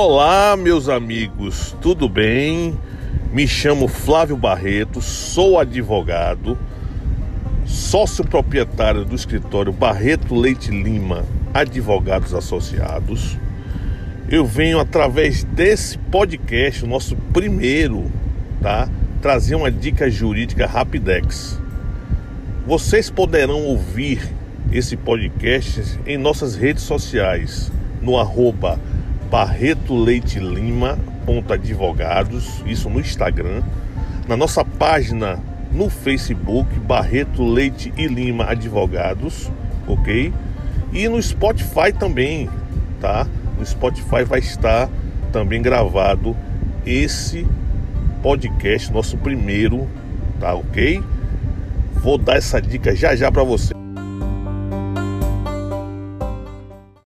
Olá, meus amigos, tudo bem? Me chamo Flávio Barreto, sou advogado, sócio proprietário do escritório Barreto Leite Lima Advogados Associados. Eu venho através desse podcast, nosso primeiro, tá? Trazer uma dica jurídica Rapidex. Vocês poderão ouvir esse podcast em nossas redes sociais, no arroba Barreto Leite Lima, ponto advogados, isso no Instagram, na nossa página no Facebook, Barreto Leite e Lima Advogados, ok? E no Spotify também, tá? No Spotify vai estar também gravado esse podcast, nosso primeiro, tá ok? Vou dar essa dica já já para você.